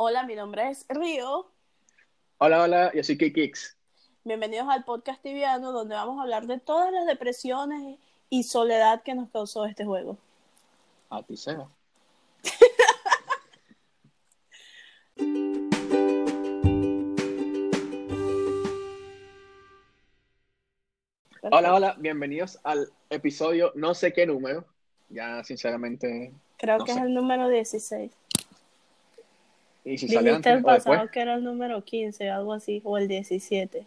Hola, mi nombre es Río. Hola, hola, yo soy Kikix. Bienvenidos al podcast tibiano donde vamos a hablar de todas las depresiones y soledad que nos causó este juego. A ti sea. Hola, hola, bienvenidos al episodio no sé qué número. Ya, sinceramente. Creo no que sé. es el número 16. Y si sale antes el o después. pasado que era el número 15, algo así, o el 17.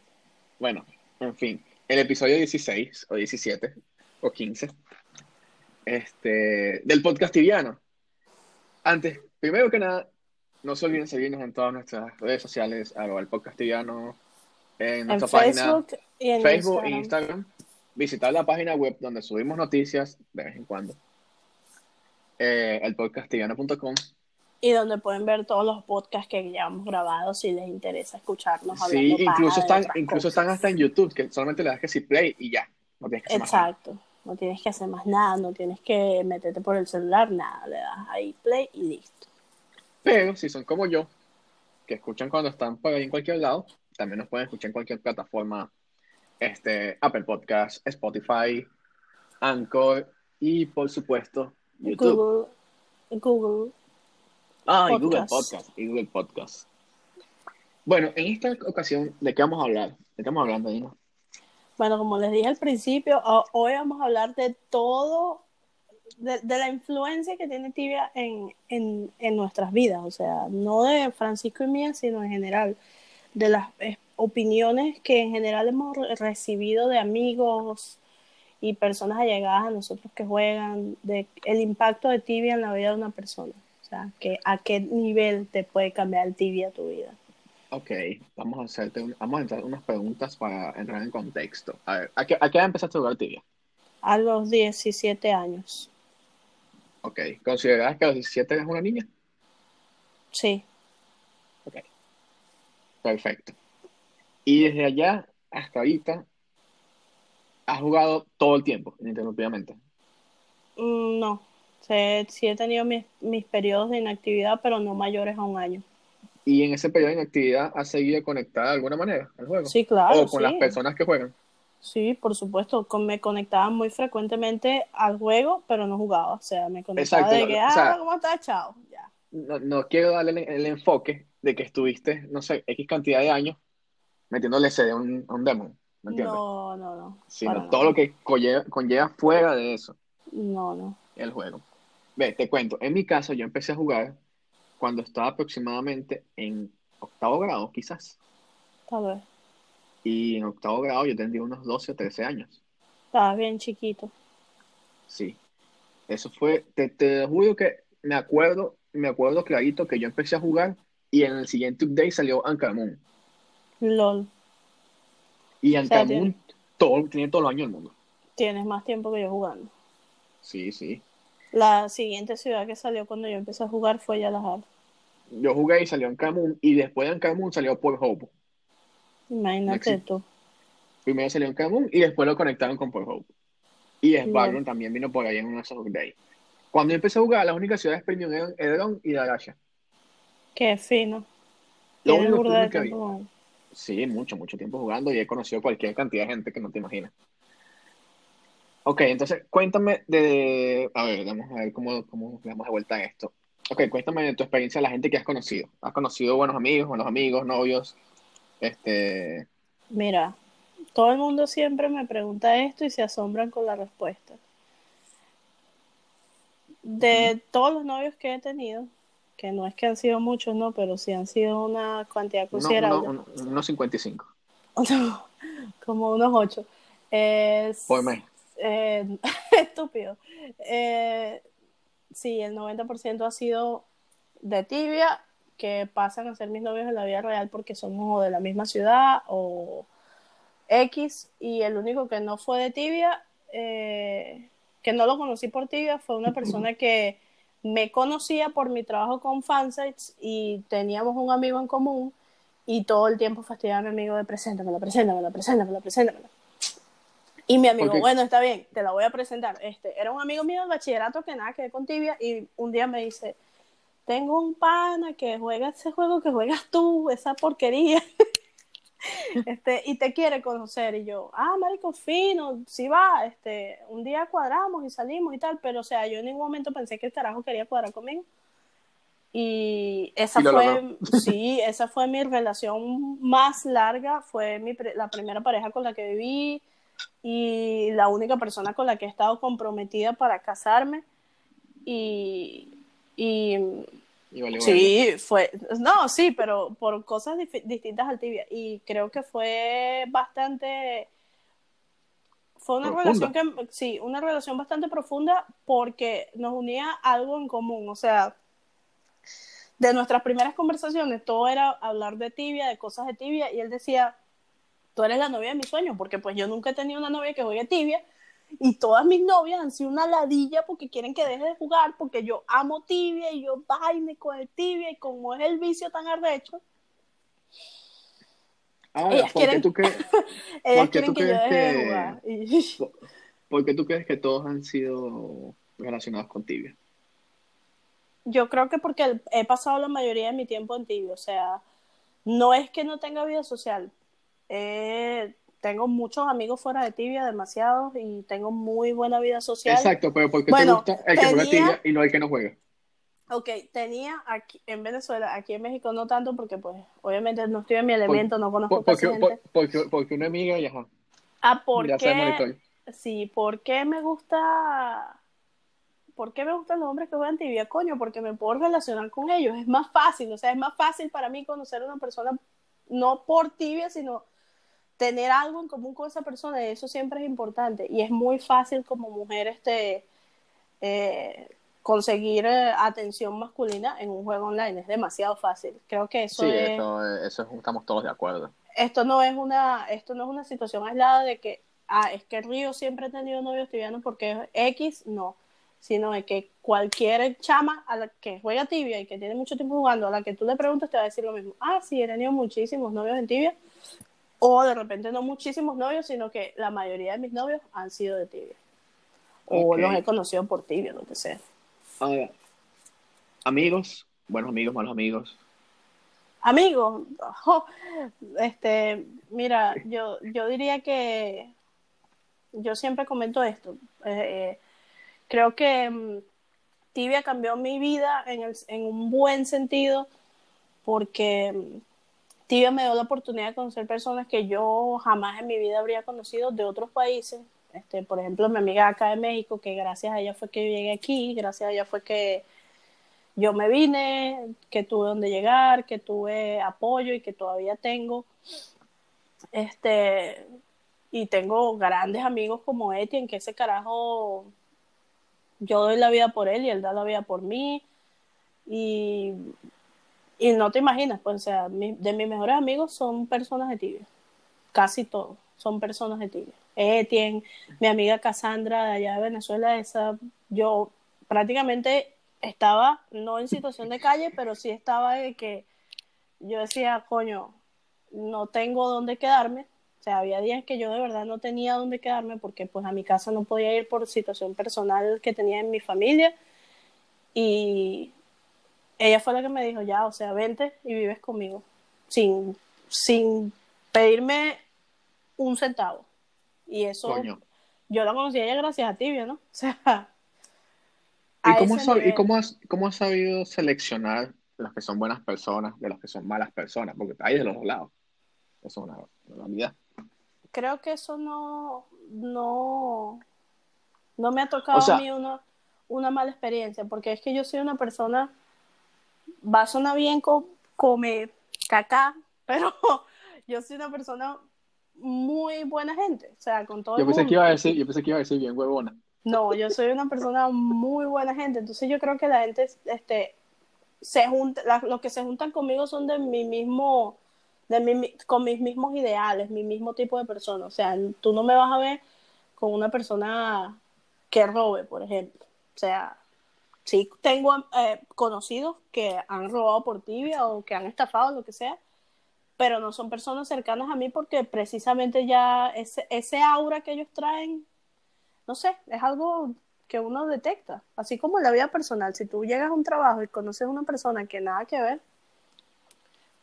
Bueno, en fin, el episodio 16 o 17 o 15 este, del podcast tibiano. Antes, primero que nada, no se olviden seguirnos en todas nuestras redes sociales, el podcast tibiano, en En nuestra página Facebook y en Facebook e Instagram. Instagram. Visitar la página web donde subimos noticias de vez en cuando. Eh, el podcasttibiano.com. Y donde pueden ver todos los podcasts que ya hemos grabado si les interesa escucharnos Sí, incluso están, incluso cosas. están hasta en YouTube, que solamente le das que si play y ya. No tienes que hacer más nada. Exacto. No tienes que hacer más nada, no tienes que meterte por el celular, nada. Le das ahí play y listo. Pero si son como yo, que escuchan cuando están por ahí en cualquier lado, también nos pueden escuchar en cualquier plataforma, este, Apple Podcast, Spotify, Anchor y por supuesto YouTube. Google, Google. Ah, y Google Podcast. Y Google Podcast. Bueno, en esta ocasión, ¿de qué vamos a hablar? ¿De qué estamos hablando, Dina? Bueno, como les dije al principio, ho- hoy vamos a hablar de todo, de, de la influencia que tiene Tibia en, en, en nuestras vidas. O sea, no de Francisco y mía, sino en general. De las opiniones que en general hemos re- recibido de amigos y personas allegadas a nosotros que juegan, de el impacto de Tibia en la vida de una persona. Sea, que a qué nivel te puede cambiar el Tibia tu vida. Ok, vamos a hacerte un- vamos a entrar unas preguntas para entrar en contexto. A ver, ¿a qué, a qué edad empezaste a jugar tibia? A los 17 años. Ok, ¿considerabas que a los 17 eras una niña? Sí. Ok, perfecto. Y desde allá hasta ahorita, has jugado todo el tiempo, ininterrumpidamente. Mm, No, sí, sí he tenido mis, mis periodos de inactividad, pero no mayores a un año. Y en ese periodo de inactividad, ¿has seguido conectada de alguna manera al juego? Sí, claro, o con sí. las personas que juegan. Sí, por supuesto, con- me conectaba muy frecuentemente al juego, pero no jugaba. O sea, me conectaba Exacto, de que, o ah, sea- ¿cómo estás? Chao, ya. No, no quiero darle el, el enfoque de que estuviste, no sé, X cantidad de años metiéndole CD a un, a un demon. ¿Me entiendes? No, no, no. sino todo lo que conlleva, conlleva fuera de eso, No, no. el juego. Ve, te cuento, en mi caso yo empecé a jugar cuando estaba aproximadamente en octavo grado, quizás. Tal vez. Y en octavo grado yo tendría unos 12 o 13 años. Estabas bien chiquito. Sí. Eso fue, te, te juro que me acuerdo, me acuerdo clarito que yo empecé a jugar y en el siguiente update salió Moon. LOL. Y O sea, Anchor Moon todo, tiene todos los años del mundo. Tienes más tiempo que yo jugando. Sí, sí. La siguiente ciudad que salió cuando yo empecé a jugar fue Yalahar. Yo jugué y salió Anchor Moon y después de Anchor Moon salió Port Hope. Imagínate Maxi. tú. Primero salió en Camus y después lo conectaron con Port Hope. Y No. Sparrow también vino por ahí en unos updates. Cuando yo empecé a jugar, las únicas ciudades premium eran Edron y Darasha. Qué fino. Lo único de que jugando. Sí, mucho, mucho tiempo jugando y he conocido cualquier cantidad de gente que no te imaginas. Ok, entonces cuéntame de... A ver, vamos a ver cómo, cómo le damos de vuelta a esto. Ok, cuéntame de tu experiencia de la gente que has conocido. ¿Has conocido buenos amigos, buenos amigos, novios? Este... Mira, todo el mundo siempre me pregunta esto y se asombran con la respuesta. De todos los novios que he tenido, que no es que han sido muchos, no, pero sí han sido una cantidad Uno, considerable, uno- uno- unos 55 como unos ocho. Es, por mes. Eh, estúpido. Eh, sí, el 90% ha sido de tibia, que pasan a ser mis novios en la vida real porque somos de la misma ciudad o X, y el único que no fue de tibia, eh, que no lo conocí por tibia, fue una persona que me conocía por mi trabajo con fansites y teníamos un amigo en común y todo el tiempo fastidiaba a mi amigo de preséntamela, preséntamela, preséntamela, preséntamela. Y mi amigo, Porque- bueno, está bien, te la voy a presentar. Este, era un amigo mío del bachillerato que nada que ver con tibia y un día me dice, tengo un pana que juega ese juego que juegas tú, esa porquería. este, y te quiere conocer. Y yo, ah, marico, fino, sí va, este, un día cuadramos y salimos y tal, pero o sea, yo en ningún momento pensé que el carajo quería cuadrar conmigo. Y esa fue, sí, esa fue mi relación más larga, fue mi, la primera pareja con la que viví y la única persona con la que he estado comprometida para casarme. Y, y, sí, fue, no, sí, pero por cosas distintas al tibia. Y creo que fue bastante, fue una relación que, sí, una relación bastante profunda porque nos unía algo en común, o sea, de nuestras primeras conversaciones, todo era hablar de tibia, de cosas de tibia, y él decía, tú eres la novia de mis sueños, porque pues yo nunca he tenido una novia que juegue tibia, y todas mis novias han sido una ladilla porque quieren que deje de jugar, porque yo amo tibia y yo vaine con el tibia, y como es el vicio tan arrecho, Ahora, ellas quieren, tú crees, ellas quieren que yo deje de jugar. ¿Por qué tú crees que todos han sido relacionados con tibia? yo creo que porque he pasado la mayoría de mi tiempo en tibio, o sea, no es que no tenga vida social, eh, tengo muchos amigos fuera de tibia, demasiados, y tengo muy buena vida social. Exacto, pero ¿por qué te gusta el que juega tibia y no el que no juega? Ok, tenía aquí en Venezuela, aquí en México no tanto porque pues obviamente no estoy en mi elemento, no conozco porque, gente. Porque, porque, una amiga ya, ah, ¿por qué? Sí, ¿por qué me gusta ¿por qué me gustan los hombres que juegan tibia? Coño, porque me puedo relacionar con ellos. Es más fácil, o sea, es más fácil para mí conocer a una persona, no por tibia, sino tener algo en común con esa persona, y eso siempre es importante. Y es muy fácil como mujer este, eh, conseguir eh, atención masculina en un juego online, es demasiado fácil. Creo que eso sí, es... eso estamos todos de acuerdo. Esto no es una, esto no es una situación aislada de que, ah, es que Río siempre ha tenido novios tibianos porque es X, no sino de que cualquier chama a la que juega tibia y que tiene mucho tiempo jugando, a la que tú le preguntas, te va a decir lo mismo. Ah, sí, he tenido muchísimos novios en tibia. O de repente no muchísimos novios, sino que la mayoría de mis novios han sido de tibia. O los he conocido por tibia, lo que sea. amigos, buenos amigos, malos amigos. Amigos, este, mira, yo, yo diría que yo siempre comento esto. Eh, eh creo que mm, Tibia cambió mi vida en, el, en un buen sentido porque mm, Tibia me dio la oportunidad de conocer personas que yo jamás en mi vida habría conocido de otros países. Este, por ejemplo, mi amiga acá de México, que gracias a ella fue que llegué aquí, gracias a ella fue que yo me vine, que tuve donde llegar, que tuve apoyo y que todavía tengo. Este, y tengo grandes amigos como Etienne, que ese carajo yo doy la vida por él y él da la vida por mí. Y, y no te imaginas, pues, o sea, de mis mejores amigos son personas de tibia. Casi todos son personas de tibia. Etienne, mi amiga Cassandra de allá de Venezuela, esa, yo prácticamente estaba, no en situación de calle, pero sí estaba de que yo decía, coño, no tengo dónde quedarme, o sea, había días que yo de verdad no tenía dónde quedarme porque pues a mi casa no podía ir por situación personal que tenía en mi familia. Y ella fue la que me dijo, ya, o sea, vente y vives conmigo. Sin, sin pedirme un centavo. Y eso, yo la conocí a ella gracias a Tibia, ¿no? O sea... ¿Y, cómo, ¿y cómo, has, cómo has sabido seleccionar las que son buenas personas de las que son malas personas? Porque hay de los dos lados. Eso es una realidad creo que eso no, no, no me ha tocado a mí una, una mala experiencia, porque es que yo soy una persona, va a sonar bien come caca, pero yo soy una persona muy buena gente, o sea, con todo yo pensé Que iba a decir, yo pensé que iba a decir bien huevona. No, yo soy una persona muy buena gente, entonces yo creo que la gente, este, se junta, los que se juntan conmigo son de mi mismo, con mis mismos ideales, mi mismo tipo de persona. O sea, tú no me vas a ver con una persona que robe, por ejemplo. O sea, sí tengo eh, conocidos que han robado por tibia o que han estafado, lo que sea, pero no son personas cercanas a mí porque precisamente ya ese, ese aura que ellos traen, no sé, es algo que uno detecta, así como en la vida personal. Si tú llegas a un trabajo y conoces a una persona que nada que ver,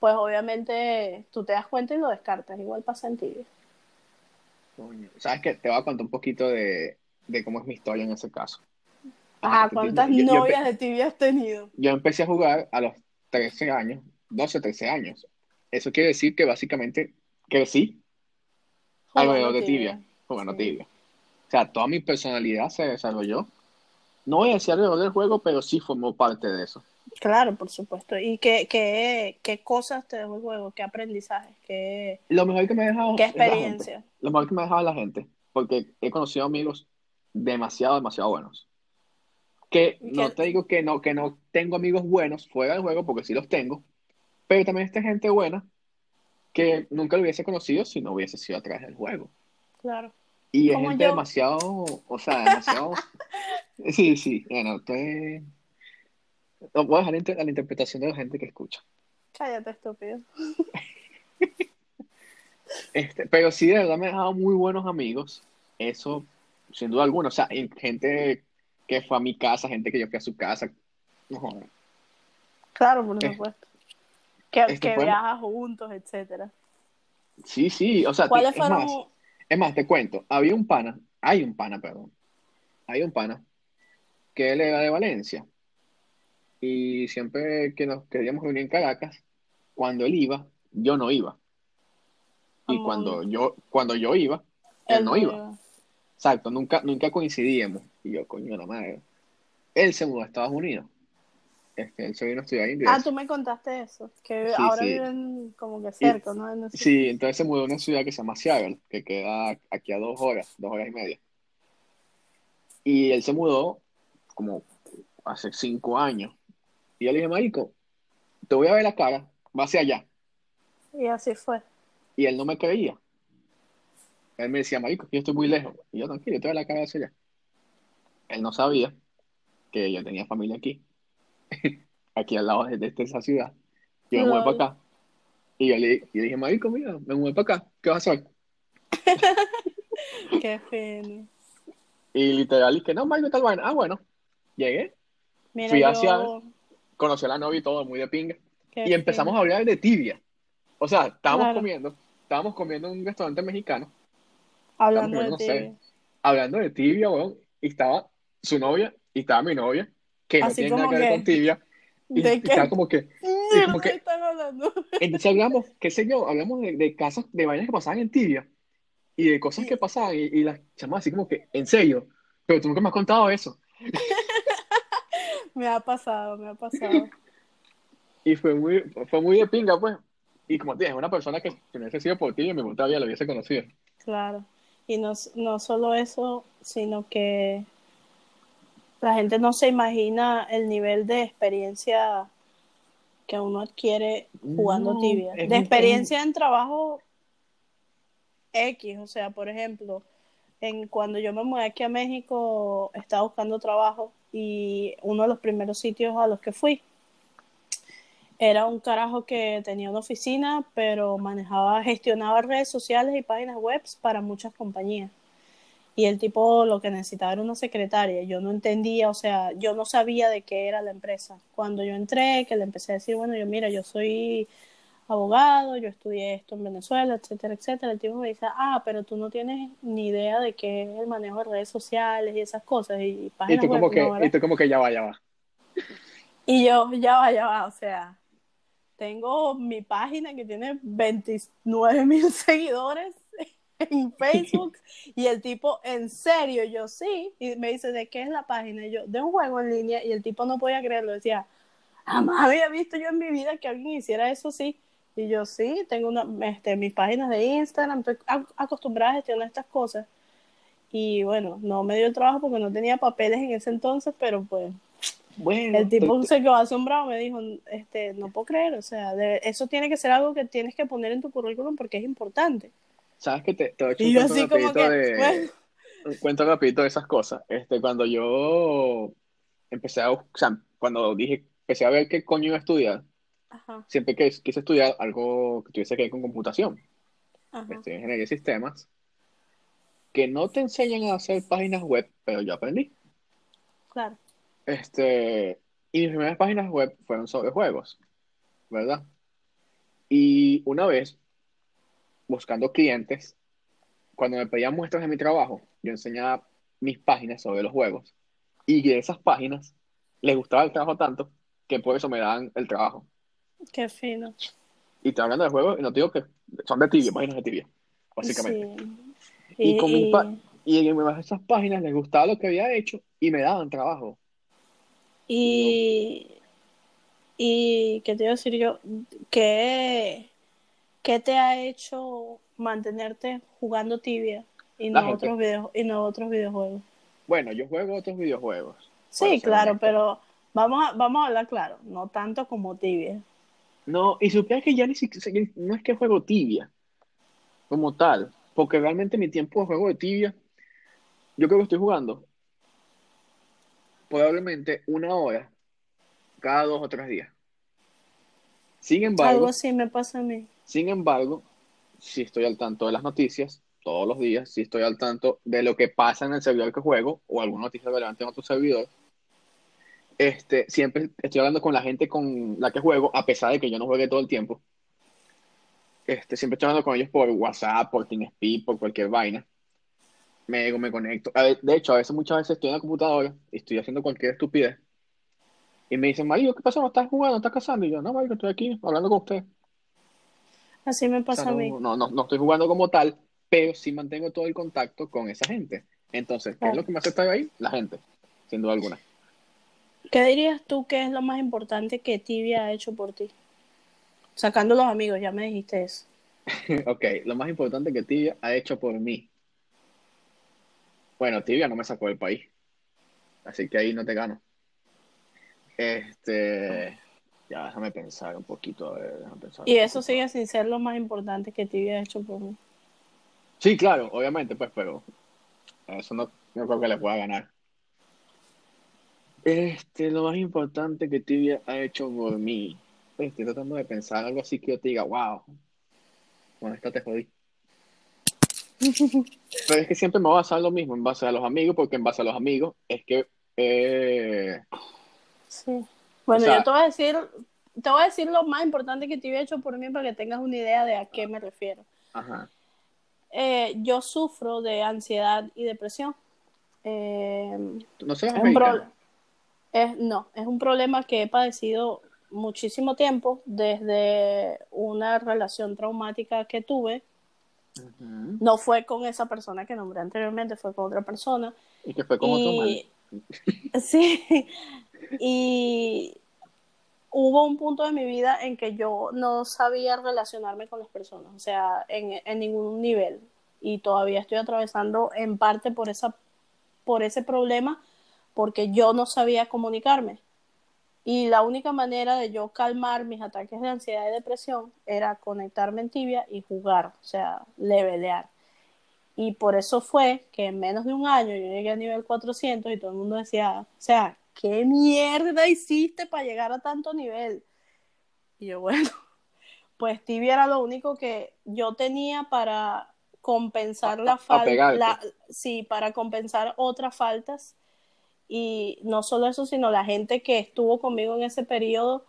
pues obviamente tú te das cuenta y lo descartas. Igual pasa en tibia. ¿Sabes qué? Te voy a contar un poquito de, de cómo es mi historia en ese caso. Ajá, Yo- ¿cuántas yo- yo- novias de tibia has tenido? Yo empecé a jugar a los 13 años, 12, 13 años. Eso quiere decir que básicamente crecí alrededor de tibia, jugando Sí. tibia. O sea, toda mi personalidad se desarrolló. No voy a decir alrededor del juego, pero sí formó parte de eso. Claro, por supuesto. ¿Y qué, qué, qué cosas te dejó el juego? ¿Qué aprendizaje? ¿Qué, Lo mejor que me ha dejado qué es la gente. experiencia? Lo mejor que me ha dejado es la gente, porque he conocido amigos demasiado, demasiado buenos. Que no te digo que no, que no tengo amigos buenos fuera del juego, porque sí los tengo, pero también está gente buena que nunca lo hubiese conocido si no hubiese sido a través del juego. Claro. Y es gente yo. demasiado, o sea, demasiado. Sí, sí, bueno, estoy. No, voy a dejar inter- a la interpretación de la gente que escucha. Cállate, estúpido. Este, pero sí, de verdad me ha dejado muy buenos amigos. Eso, sin duda alguna. O sea, gente que fue a mi casa, gente que yo fui a su casa. No. Claro, por Eh, supuesto. Que, este que fue- viajas juntos, etcétera. Sí, sí. O sea, ¿Cuáles es fueron? más, es más, te cuento. Había un pana, hay un pana, perdón. Hay un pana que él era de Valencia. Y siempre que nos queríamos reunir en Caracas, cuando él iba, yo no iba. Y Amor. cuando yo, cuando yo iba, él Él no iba. Exacto, nunca, nunca coincidíamos. Y yo, coño, la madre. Él se mudó a Estados Unidos. Este, él se vino a estudiar inglés. Ah, tú me contaste eso, que Sí, ahora sí. viven como que cerca, ¿no? En Sí, entonces se mudó a una ciudad que se llama Seattle, que queda aquí a dos horas, dos horas y media. Y él se mudó como hace cinco años. Y yo le dije, marico, te voy a ver la cara, va hacia allá. Y así fue. Y él no me creía. Él me decía, marico, yo estoy muy lejos. Y yo, tranquilo, te voy a ver la cara hacia allá. Él no sabía que yo tenía familia aquí, aquí al lado de, de esa ciudad. Yo me mudé Lol. para acá. Y yo le, y le dije, marico, mira, me mudé para acá, ¿qué vas a hacer? Qué fino. Y literal, y que no, marico, tal vaina. Ah, bueno, llegué, Mira, Fui yo... hacia- conocí a la novia y todo, muy de pinga. qué Y empezamos a hablar de tibia. O sea, estábamos Claro. comiendo, estábamos comiendo en un restaurante mexicano, Hablando de no ti. sé. hablando de tibia, weón, y estaba su novia y estaba mi novia, que no Así tiene nada que ver con tibia, y, ¿De y qué estaba como que, mierda como que- están hablando? entonces hablamos, qué sé yo, hablamos de, de casos, de vainas que pasaban en tibia, y de cosas que pasaban, y, y las chamas así como que, en serio, pero tú nunca me has contado eso. Me ha pasado, me ha pasado. Y fue muy, fue muy de pinga, pues. Y como te dije, una persona que si no hubiese sido por ti, puta vida lo hubiese conocido. Claro. Y no, no solo eso, sino que la gente no se imagina el nivel de experiencia que uno adquiere jugando No, tibia. De experiencia en trabajo X, o sea, por ejemplo, en cuando yo me mudé aquí a México, estaba buscando trabajo y uno de los primeros sitios a los que fui era un carajo que tenía una oficina, pero manejaba, gestionaba redes sociales y páginas web para muchas compañías. Y el tipo lo que necesitaba era una secretaria. Yo no entendía, o sea, yo no sabía de qué era la empresa. Cuando yo entré, que le empecé a decir, bueno, yo mira, yo soy abogado, yo estudié esto en Venezuela, etcétera, etcétera. El tipo me dice, ah, pero tú no tienes ni idea de qué es el manejo de redes sociales y esas cosas y Y páginas tú como que, y tú como que ya va, ya va. Y yo, ya va, ya va, o sea, tengo mi página que tiene 29 mil seguidores en Facebook y el tipo, en serio, yo sí, y me dice, ¿de qué es la página? Y yo, de un juego en línea, y el tipo no podía creerlo, decía, jamás había visto yo en mi vida que alguien hiciera eso así. Y yo sí, tengo una, este, mis páginas de Instagram, estoy ac- acostumbrada a gestionar estas cosas. Y bueno, no me dio el trabajo porque no tenía papeles en ese entonces, pero pues Bueno, el tipo se quedó asombrado, me dijo, este, no puedo creer, o sea, de- eso tiene que ser algo que tienes que poner en tu currículum porque es importante. Sabes que te, te voy a echar un cuento rapidito que, de, bueno, un cuento rapidito de esas cosas. Este, cuando yo empecé a, o sea, cuando dije, empecé a ver qué coño iba a estudiar, ajá, siempre que quise estudiar algo que tuviese que ver con computación, ajá, estudié ingeniería de sistemas, que no te enseñan a hacer páginas web, pero yo aprendí. claro. Este, y mis primeras páginas web fueron sobre juegos, ¿verdad? Y una vez, buscando clientes, cuando me pedían muestras de mi trabajo, yo enseñaba mis páginas sobre los juegos. Y de esas páginas les gustaba el trabajo tanto que por eso me daban el trabajo. Qué fino. Y te hablando de juegos, y no te digo que son de tibia, páginas de tibia, básicamente. Sí. Y, Y, con y- y en esas páginas les gustaba lo que había hecho y me daban trabajo. y, y ¿qué te iba a decir yo? ¿Qué, qué te ha hecho mantenerte jugando tibia y no otros video, y no otros videojuegos? Bueno, yo juego otros videojuegos. Sí, claro, honesto. pero vamos a, vamos a hablar claro, no tanto como tibia. No, y supieras que ya ni siquiera, no es que juego tibia como tal, porque realmente mi tiempo de juego de tibia, yo creo que estoy jugando probablemente una hora cada dos o tres días. Sin Algo embargo, así me pasa a mí. Sin embargo, si estoy al tanto de las noticias todos los días, si estoy al tanto de lo que pasa en el servidor que juego o alguna noticia relevante en otro servidor, este, siempre estoy hablando con la gente con la que juego, a pesar de que yo no juegue todo el tiempo. Este, siempre estoy hablando con ellos por WhatsApp, por TeamSpeak, por cualquier vaina. Me, me conecto. De hecho, a veces, muchas veces estoy en la computadora y estoy haciendo cualquier estupidez. Y me dicen, Mario, ¿qué pasó? ¿No estás jugando? ¿No estás casando? Y yo, no, Mario, estoy aquí hablando con usted. Así me O pasa a mí. no, no, no, estoy jugando como tal, pero sí mantengo todo el contacto con esa gente. Entonces, ¿qué es lo que me hace estar ahí? La gente, sin duda alguna. ¿Qué dirías tú que es lo más importante que Tibia ha hecho por ti? Sacando los amigos, ya me dijiste eso. Ok, lo más importante que Tibia ha hecho por mí. Bueno, Tibia no me sacó del país, así que ahí no te gano. Este, ya déjame pensar un poquito, a ver, déjame pensar Y eso sigue sin ser lo más importante que Tibia ha hecho por mí. Sí, claro, obviamente, pues, pero eso no, no creo que le pueda ganar. Este, lo más importante que Tibia ha hecho por mí. Pues, Estoy tratando de pensar algo así que yo te diga, wow, con esta te jodí. Pero es que siempre me voy a basar lo mismo, en base a los amigos, porque en base a los amigos es que eh, Sí. Bueno, O sea- yo te voy a decir, te voy a decir lo más importante que Tibia ha hecho por mí para que tengas una idea de a qué me refiero. ajá, Eh, yo sufro de ansiedad y depresión. Eh, no se es un pro- es, no, es un problema que he padecido muchísimo tiempo desde una relación traumática que tuve. No fue con esa persona que nombré anteriormente, fue con otra persona. Y que fue como otro mal. Y sí, y hubo un punto de mi vida en que yo no sabía relacionarme con las personas, o sea, en, en ningún nivel. Y todavía estoy atravesando en parte por esa, por ese problema, porque yo no sabía comunicarme. Y la única manera de yo calmar mis ataques de ansiedad y depresión era conectarme en tibia y jugar, o sea, levelear. Y por eso fue que en menos de un año yo llegué a nivel 400 y todo el mundo decía, o sea, ¿qué mierda hiciste para llegar a tanto nivel? Y yo, bueno, pues tibia era lo único que yo tenía para compensar A- la falta, sí, para compensar otras faltas. Y no solo eso, sino la gente que estuvo conmigo en ese periodo.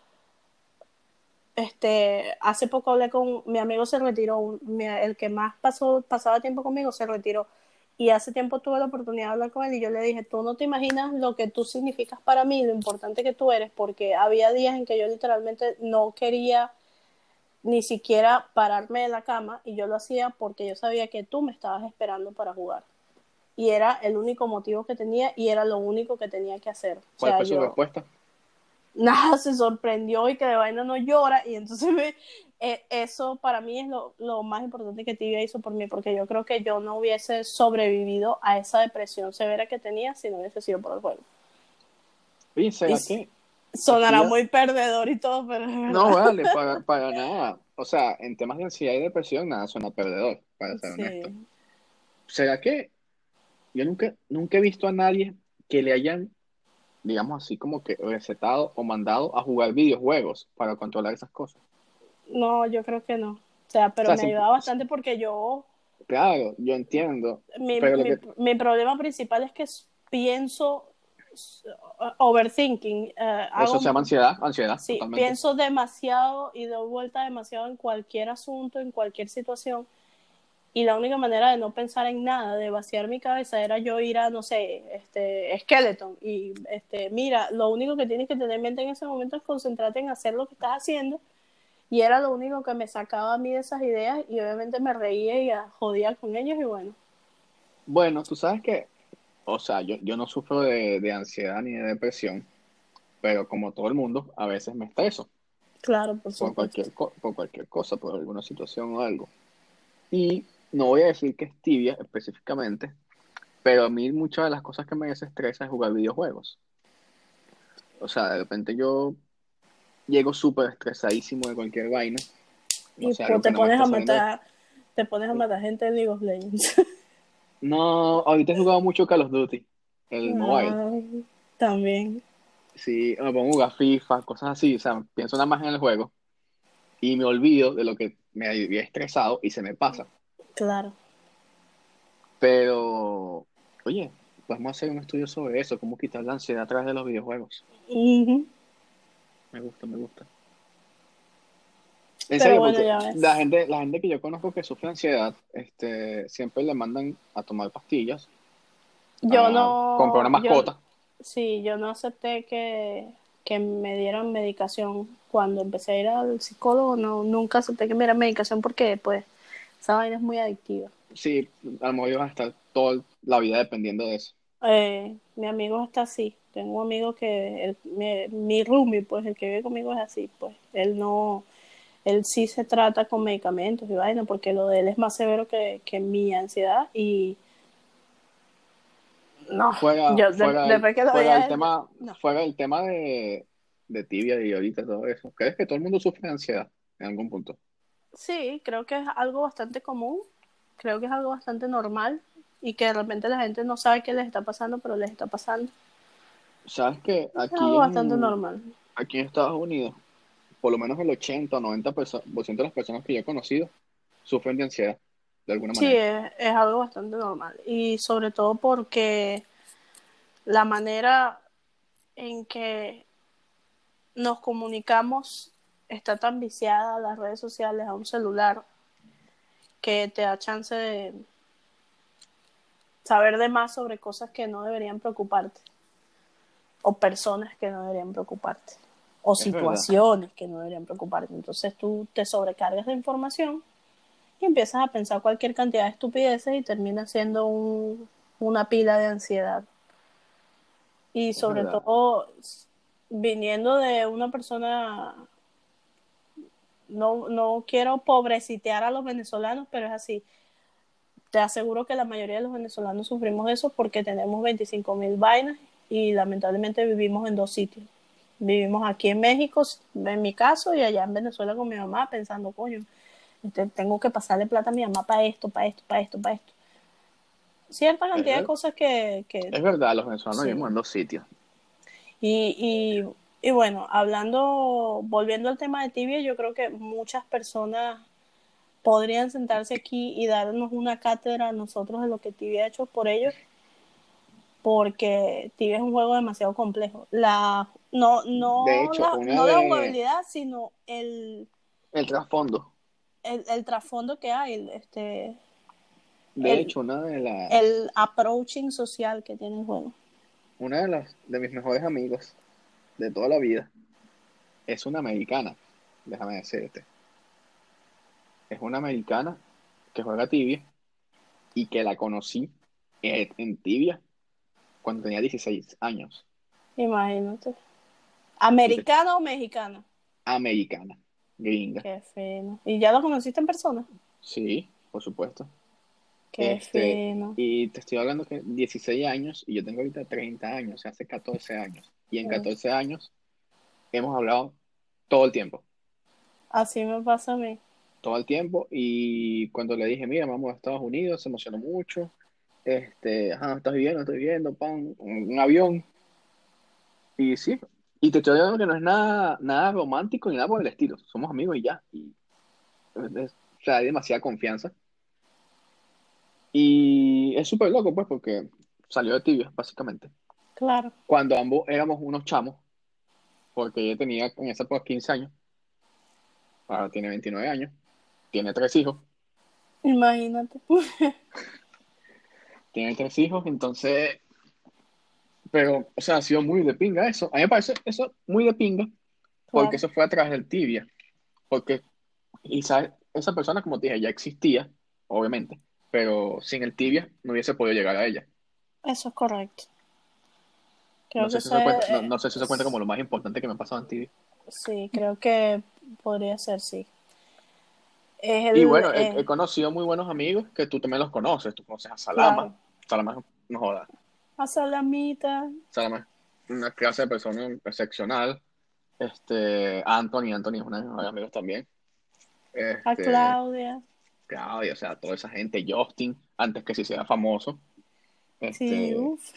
Este, hace poco hablé con mi amigo, se retiró, mi- el que más pasó, pasaba tiempo conmigo se retiró. Y hace tiempo tuve la oportunidad de hablar con él y yo le dije, tú no te imaginas lo que tú significas para mí, lo importante que tú eres, porque había días en que yo literalmente no quería ni siquiera pararme de la cama y yo lo hacía porque yo sabía que tú me estabas esperando para jugar. Y era el único motivo que tenía y era lo único que tenía que hacer. O ¿Cuál sea, fue su yo respuesta? nada se sorprendió y que de vaina no llora y entonces me- eso para mí es lo, lo más importante que Tibia hizo por mí porque yo creo que yo no hubiese sobrevivido a esa depresión severa que tenía si no hubiese sido por el juego. Oye, ¿será Y- que Sonará muy perdedor y todo, pero. No, vale, para, para nada. O sea, en temas de ansiedad y depresión, nada suena perdedor, para ser Sí. honesto. ¿Será que yo nunca, nunca he visto a nadie que le hayan, digamos así, como que recetado o mandado a jugar videojuegos para controlar esas cosas? No, yo creo que no. O sea, pero O sea, me ayudaba bastante porque yo Claro, yo entiendo. mi, Pero mi, que- mi problema principal es que pienso overthinking. eh, Eso se llama ansiedad, ansiedad, Sí, totalmente. pienso demasiado y doy vuelta demasiado en cualquier asunto, en cualquier situación. Y la única manera de no pensar en nada, de vaciar mi cabeza, era yo ir a, no sé, este, Skeleton. Y, este, mira, lo único que tienes que tener en mente en ese momento es concentrarte en hacer lo que estás haciendo. Y era lo único que me sacaba a mí de esas ideas. Y obviamente me reía y jodía con ellos. Y bueno, Bueno, tú sabes que, o sea, yo, yo no sufro de, de ansiedad ni de depresión, pero como todo el mundo, a veces me estreso claro, por por supuesto. cualquier, co- por cualquier cosa, por alguna situación o algo. Y no voy a decir que es tibia específicamente, pero a mí muchas de las cosas que me desestresa es jugar videojuegos. O sea, de repente yo llego súper estresadísimo de cualquier vaina. No Y sé, pues te no pones a matar, te pones a matar gente en League of Legends. No, ahorita he jugado mucho Call of Duty, el mobile. Ay, también. Sí, me pongo a jugar FIFA, cosas así, o sea, pienso nada más en el juego y me olvido de lo que me había estresado y se me pasa. Claro. Pero, oye, vamos a hacer un estudio sobre eso, cómo quitar la ansiedad a través de los videojuegos. Ujú. Me gusta, me gusta. Pero En serio, bueno, porque ya ves. la gente, la gente que yo conozco que sufre ansiedad, este, siempre le mandan a tomar pastillas, Yo a no. comprar una yo- mascota. sí, yo no acepté que, que me dieran medicación cuando empecé a ir al psicólogo. No, nunca acepté que me dieran medicación porque, pues, esa vaina es muy adictiva. Sí, a lo mejor ibas a estar toda la vida dependiendo de eso. Eh, mi amigo está así. Tengo un amigo que, el- mi, mi roomie, pues, el que vive conmigo es así, pues. Él no, él sí se trata con medicamentos y vaina, porque lo de él es más severo que, que mi ansiedad y no, Fuera, yo de- después que lo fuera del tema, no. fuera del tema de, de tibia y ahorita todo eso. ¿Crees que todo el mundo sufre de ansiedad en algún punto? Sí, creo que es algo bastante común, creo que es algo bastante normal y que de repente la gente no sabe qué les está pasando, pero les está pasando. Sabes que Es aquí algo bastante en, normal. aquí en Estados Unidos, por lo menos el 80 o 90% perso- por ciento de las personas que yo he conocido sufren de ansiedad, de alguna Sí, manera. es, es algo bastante normal. Y sobre todo porque la manera en que nos comunicamos está tan viciada a las redes sociales, a un celular, que te da chance de saber de más sobre cosas que no deberían preocuparte, o personas que no deberían preocuparte, o Es verdad. situaciones que no deberían preocuparte. Entonces tú te sobrecargas de información y empiezas a pensar cualquier cantidad de estupideces y termina siendo un- una pila de ansiedad. Y sobre todo viniendo de una persona, no, no quiero pobrecitear a los venezolanos, pero es así. Te aseguro que la mayoría de los venezolanos sufrimos eso porque tenemos 25 mil vainas y lamentablemente vivimos en dos sitios. Vivimos aquí en México, en mi caso, y allá en Venezuela con mi mamá pensando, coño, este, tengo que pasarle plata a mi mamá para esto, para esto, para esto, para esto. Cierta cantidad de cosas que, que Es verdad, los venezolanos Sí. vivimos en dos sitios. y, y, y bueno, hablando, volviendo al tema de tibia, yo creo que muchas personas podrían sentarse aquí y darnos una cátedra a nosotros de lo que tibia ha hecho por ellos, porque tibia es un juego demasiado complejo. La, no, no, hecho, la, no la jugabilidad, sino el, El trasfondo. el, el trasfondo que hay, este, De El- hecho, una de las, el approaching social que tiene el juego. una de las de mis mejores amigos de toda la vida es una americana, déjame decirte. Es una americana que juega tibia y que la conocí en, en tibia cuando tenía 16 años. Imagínate. ¿Americana o mexicana? Americana, gringa. Qué fino. ¿Y ya lo conociste en persona? Sí, por supuesto. Qué Este, fino. Y te estoy hablando que 16 años y yo tengo ahorita 30 años, o sea, hace 14 años. Y en Mm. 14 años hemos hablado todo el tiempo, Así me pasa a mí. Todo el tiempo. Y cuando le dije, mira, vamos a Estados Unidos, se emocionó mucho. Este, ajá, estás viviendo, estoy viviendo, pan, un, un avión. Y sí, y te estoy hablando que no es nada, nada romántico ni nada por el estilo. Somos amigos y ya. Y, es- o sea, hay demasiada confianza. Y es súper loco, pues, porque salió de tibia, básicamente. Claro. Cuando ambos éramos unos chamos, porque ella tenía en esa época 15 años, ahora tiene 29 años, tiene tres hijos, Imagínate. tiene tres hijos, entonces, pero, o sea, ha sido muy de pinga eso. A mí me parece eso muy de pinga, porque Claro. eso fue a través del tibia, porque quizás esa persona, como te dije, ya existía, obviamente, pero sin el tibia no hubiese podido llegar a ella. Eso es correcto. Creo No sé que si se eso cuenta, no, no sé si se cuenta como lo más importante que me ha pasado en tibia. Sí, creo que podría ser, sí. Es el, Y bueno, he, eh, he conocido muy buenos amigos que tú también los conoces. Tú conoces a Salama. claro. Salama, no jodas. A Salamita, Salama es una clase de persona excepcional. Este, Anthony, Anthony es uno de mis amigos también. a Este, Claudia. Claudia, o sea, toda esa gente, Justin, antes que se hiciera famoso. Sí, Este, uff.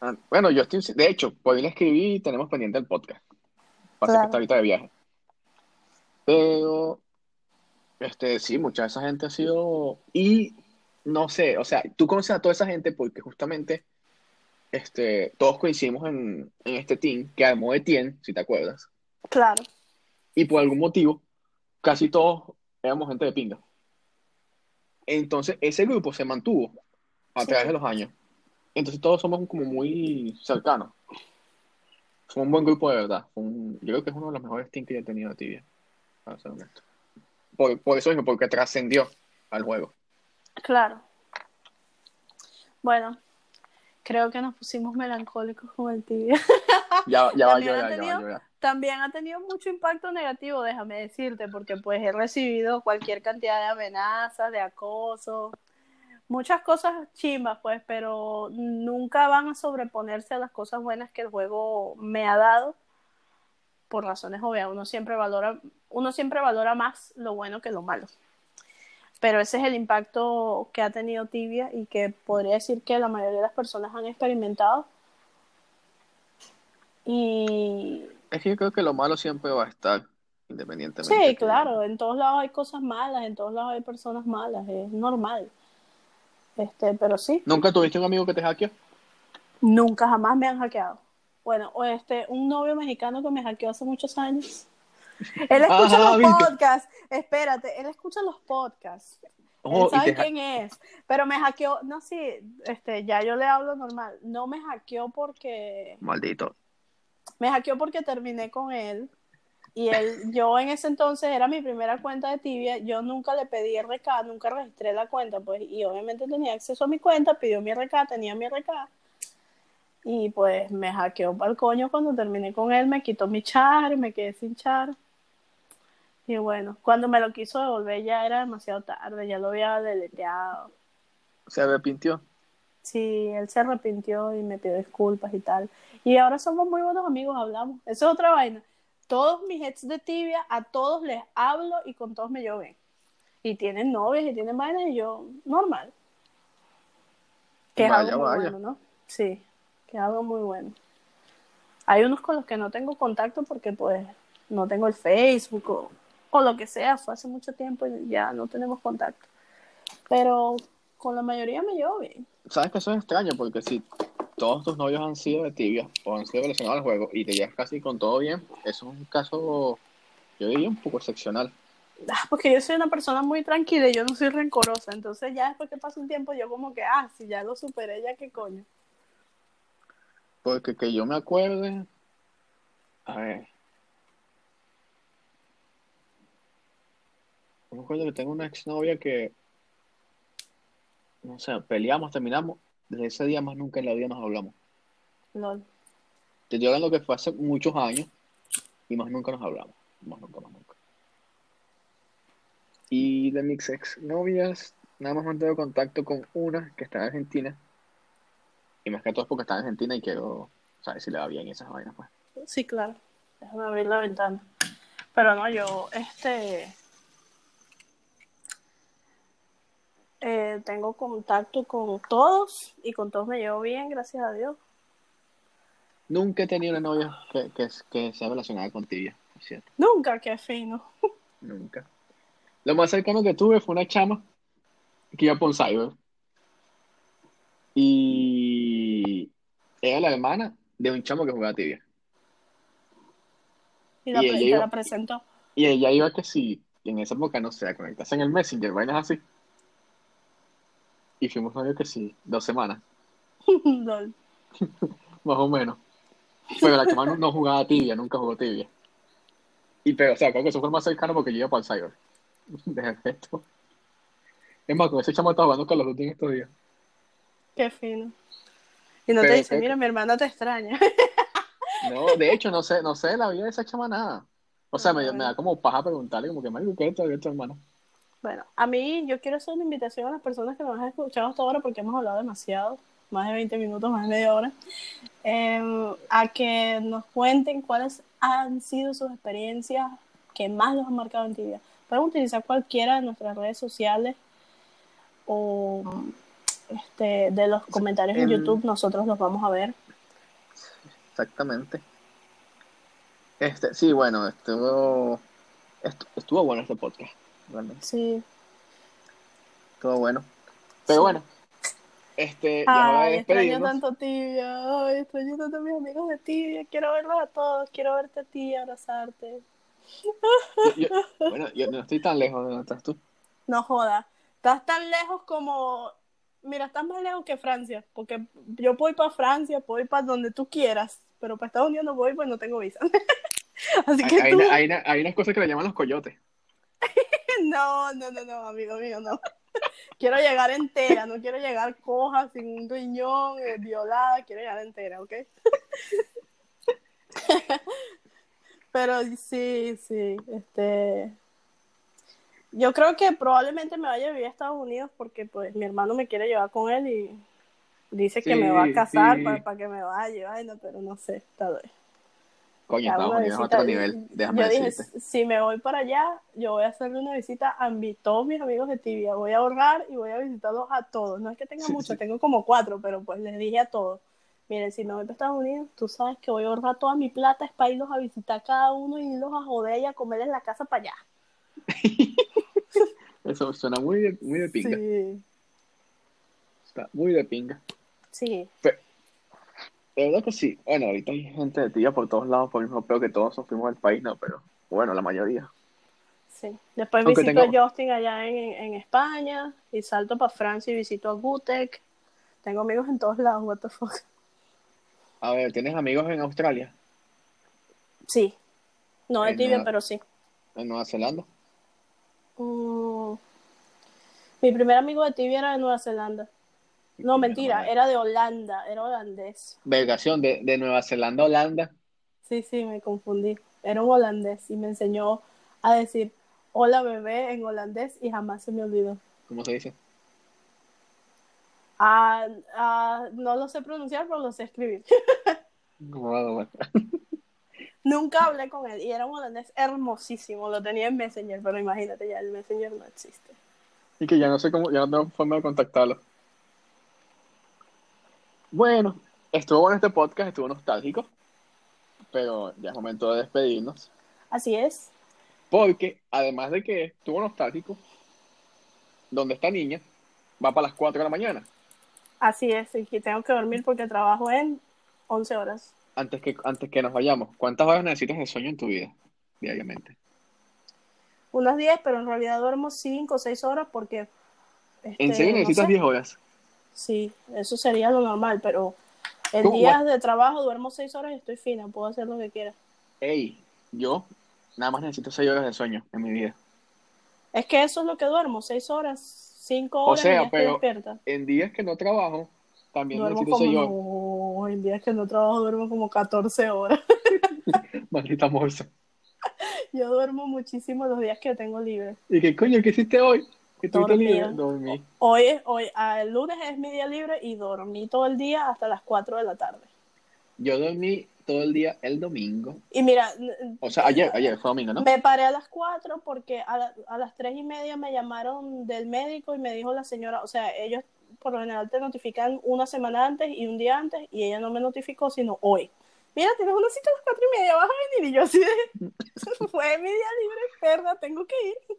ah, bueno, Justin, sí, de hecho, por ahí le escribí y tenemos pendiente el podcast. Pasa que está ahorita de viaje. Pero, este, sí, mucha de esa gente ha sido, y no sé, o sea, tú conoces a toda esa gente porque justamente, este, todos coincidimos en, en este team que armó Etienne, si te acuerdas, Claro. y por algún motivo, casi todos éramos gente de pinga. Entonces, ese grupo se mantuvo a Sí. través de los años. Entonces, todos somos como muy cercanos. Fue un buen grupo de verdad. Un- yo creo que es uno de los mejores teams que yo he tenido de tibia, para ser honesto. Por, por eso mismo, porque trascendió al juego. Claro. Bueno, creo que nos pusimos melancólicos con el tibia. Ya, ya va a También ha llorar, ya va a tenido- llorar. También ha tenido mucho impacto negativo, déjame decirte, porque pues he recibido cualquier cantidad de amenazas, de acoso, muchas cosas chimbas, pues, pero nunca van a sobreponerse a las cosas buenas que el juego me ha dado, por razones obvias. Uno siempre valora, uno siempre valora más lo bueno que lo malo. Pero ese es el impacto que ha tenido Tibia y que podría decir que la mayoría de las personas han experimentado. Y Es que yo creo que lo malo siempre va a estar, independientemente. Sí, claro, en todos lados hay cosas malas, en todos lados hay personas malas, es normal. Este, pero sí, ¿Nunca tuviste un amigo que te hackeó? nunca jamás me han hackeado. Bueno, o este, un novio mexicano que me hackeó hace muchos años. Él escucha Ajá, los ¿viste? podcasts, espérate, él escucha los podcasts. Oh, él sabe quién es, pero me hackeó, no, sí, este, ya yo le hablo normal. No me hackeó porque Maldito. me hackeó porque terminé con él y él, yo en ese entonces era mi primera cuenta de Tibia, yo nunca le pedí RK, nunca registré la cuenta, pues, y obviamente tenía acceso a mi cuenta, pidió mi RK, tenía mi RK, y pues me hackeó para el coño cuando terminé con él, me quitó mi char, me quedé sin char, y bueno, cuando me lo quiso devolver ya era demasiado tarde, ya lo había deleteado. Se arrepintió. Sí, él se arrepintió y me pidió disculpas y tal. Y ahora somos muy buenos amigos, hablamos. Eso es otra vaina. Todos mis ex de tibia, a todos les hablo y con todos me llevo bien. Y tienen novias y tienen vainas y yo, normal. Que es Vaya, algo muy vaya. bueno, ¿no? Sí, algo muy bueno. Hay unos con los que no tengo contacto porque pues no tengo el Facebook o, o lo que sea, fue hace mucho tiempo y ya no tenemos contacto. Pero con la mayoría me llevo bien. ¿Sabes que eso es extraño? Porque si todos tus novios han sido de tibia o han sido relacionados al juego y te llevas casi con todo bien, eso es un caso, yo diría, un poco excepcional. Ah, porque yo soy una persona muy tranquila y yo no soy rencorosa. Entonces ya después que pasa un tiempo yo como que, ah, si ya lo superé, ya qué coño. Porque que yo me acuerde, a ver, yo me acuerdo que tengo una exnovia que, no sé, peleamos, terminamos, desde ese día más nunca en la vida nos hablamos. Lol. Te estoy hablando que fue hace muchos años y más nunca nos hablamos. Más nunca, más nunca. Y de mis ex novias, nada más mantengo contacto con una que está en Argentina. Y más que todo es porque está en Argentina y quiero saber si le va bien esas vainas, pues. Sí, claro. Déjame abrir la ventana. Pero no, yo, este... eh, tengo contacto con todos y con todos me llevo bien, gracias a Dios. Nunca he tenido una novia que, que, que sea relacionada con tibia, cierto. Nunca, qué fino. Nunca. Lo más cercano que tuve fue una chama que iba un cyber. Y era la hermana de un chamo que jugaba tibia. Y, la, Y ella iba- la presentó. Y ella iba que sí, y en esa época no sé, conectarse en el Messenger, vainas así. Y fuimos novios que sí, dos semanas, más o menos. Pero la chama no, no jugaba tibia, nunca jugó tibia. Y pero, o sea, creo que eso fue más cercano porque yo iba para el cyber. De efecto. Es más, con ese chamo estaba jugando con los dos en estos días. Qué fino. Y no Pero te dice, que- mira, mi hermana te extraña. No, de hecho, no sé, no sé la vida de esa chama nada. O sea, me, me da como paja preguntarle, como que, marico, ¿qué es esto, hermano? Bueno, a mí yo quiero hacer una invitación a las personas que nos han escuchado hasta ahora porque hemos hablado demasiado, más de 20 minutos, más de media hora, eh, a que nos cuenten cuáles han sido sus experiencias que más los han marcado en tibia. Pueden utilizar cualquiera de nuestras redes sociales o este, de los comentarios en En- YouTube, nosotros los vamos a ver. Exactamente. Este, sí, bueno, estuvo, estu- estuvo bueno este podcast, realmente. Sí. Estuvo bueno. Pero Sí. bueno, este, Ay, extraño tanto tibia, ay, extraño tanto a mis amigos de tibia, quiero verlos a todos, quiero verte a ti, abrazarte. Yo- yo- bueno, yo no estoy tan lejos de donde estás tú. No joda, estás tan lejos como, mira, estás más lejos que Francia, porque yo voy para Francia, puedo ir para donde tú quieras, pero para Estados Unidos no voy pues no tengo visa. Así Hay, que hay, tú, una- hay una- hay unas cosas que le llaman los coyotes. no, no, no, no, amigo mío, no. Quiero llegar entera, no quiero llegar coja, sin un riñón, eh, violada, quiero llegar entera, ¿ok? Pero sí, sí, este... Yo creo que probablemente me vaya a vivir a Estados Unidos porque pues mi hermano me quiere llevar con él y dice que me va a casar sí. para, que me vaya, vaina, pero no sé, tal vez. Coño, Estados Unidos es otro nivel, déjame Yo dije, si me voy para allá, yo voy a hacerle una visita a mi, todos mis amigos de Tibia. Voy a ahorrar y voy a visitarlos a todos. No es que tenga Sí, muchos, tengo como cuatro, pero pues les dije a todos. Miren, si me voy para Estados Unidos, tú sabes que voy a ahorrar toda mi plata, es para irlos a visitar cada uno y irlos a joder y a comer en la casa para allá. Eso suena muy de, muy de pinga. Sí, Está muy de pinga. sí, De verdad que sí. Bueno, ahorita hay gente de tía por todos lados, por el mismo peo que todos sufrimos del país, no, pero bueno, la mayoría. sí. Después Aunque visito tengo- a Justin allá en, en España y salto para Francia y visito a Gutek. Tengo amigos en todos lados, what the fuck. A ver, ¿tienes amigos en Australia? Sí, no de Tibia, Nueva- pero sí. ¿En Nueva Zelanda? Mm, Mi primer amigo de tibia era de Nueva Zelanda. No, mentira, era de Holanda, era holandés. Vergación de, de Nueva Zelanda a Holanda. Sí, sí, me confundí. Era un holandés y me enseñó a decir hola bebé en holandés y jamás se me olvidó. ¿Cómo se dice? Ah, ah, no lo sé pronunciar, pero lo sé escribir. Bueno, bueno. Nunca hablé con él y era un holandés hermosísimo. Lo tenía en Messenger, pero imagínate, ya el Messenger no existe. Y que ya no sé cómo, ya no tengo forma de contactarlo. Bueno, estuvo bueno este podcast, estuvo nostálgico, pero ya es momento de despedirnos. Así es. Porque, además de que estuvo nostálgico, donde esta niña va para las 4 de la mañana, Así es. Y que tengo que dormir porque trabajo en 11 horas. Antes que, antes que nos vayamos. ¿Cuántas horas necesitas de sueño en tu vida diariamente? Unas 10, pero en realidad duermo 5 o 6 horas porque... este, ¿En serio no necesitas sé. 10 horas? Sí, eso sería lo normal, pero en días de trabajo duermo 6 horas y estoy fina, puedo hacer lo que quiera. Ey, yo nada más necesito 6 horas de sueño en mi vida. Es que eso es lo que duermo, 6 horas, 5 O horas sea, y ya estoy pero- despierta. En días que no trabajo, también Duermo necesito 6 horas. como... No, en días que no trabajo duermo como 14 horas. Maldita morsa. Yo duermo muchísimo los días que tengo libre. ¿Y qué coño, qué hiciste hoy? ¿Que estuviste Dormía. libre? Dormí. Hoy, es- hoy el lunes es mi día libre y dormí todo el día hasta las 4 de la tarde. Yo dormí todo el día el domingo. Y mira, O sea, ayer, ayer fue domingo, ¿no? Me paré a las 4 porque a, la- a las 3 y media me llamaron del médico y me dijo la señora, o sea, ellos por lo general te notifican una semana antes y un día antes y ella no me notificó sino hoy. Mira, tienes una cita a las 4 y media, vas a venir y yo así de, fue mi día libre, perra, tengo que ir.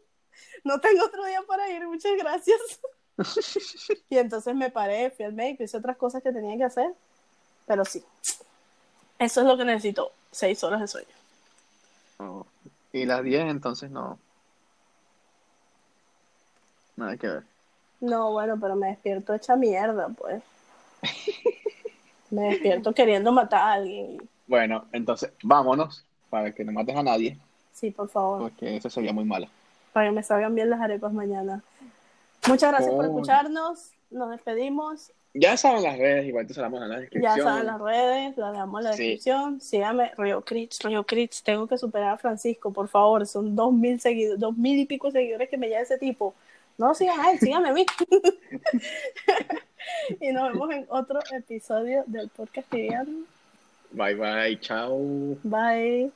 No tengo otro día para ir, muchas gracias. y entonces me paré, fui al médico, hice otras cosas que tenía que hacer Pero sí, eso es lo que necesito, seis horas de sueño. Oh, Y las 10 entonces no. Nada que ver. No, bueno, pero me despierto hecha mierda, pues. Me despierto queriendo matar a alguien. Bueno, entonces vámonos para que no mates a nadie, Sí, por favor, porque eso sería muy malo. para que me salgan bien las arepas mañana. Muchas gracias por Oh. escucharnos. Nos despedimos. Ya saben las redes, igual te salamos en la Ya descripción. saben las redes, las dejamos en la Sí. descripción. Síganme, Río Crits, Río Crits. Tengo que superar a Francisco, por favor. Son dos mil seguidores, dos mil y pico seguidores que me lleva ese tipo. No lo sigan a él, síganme a mí. y nos vemos en otro episodio del podcast Tibiano. Bye bye, chao. Bye.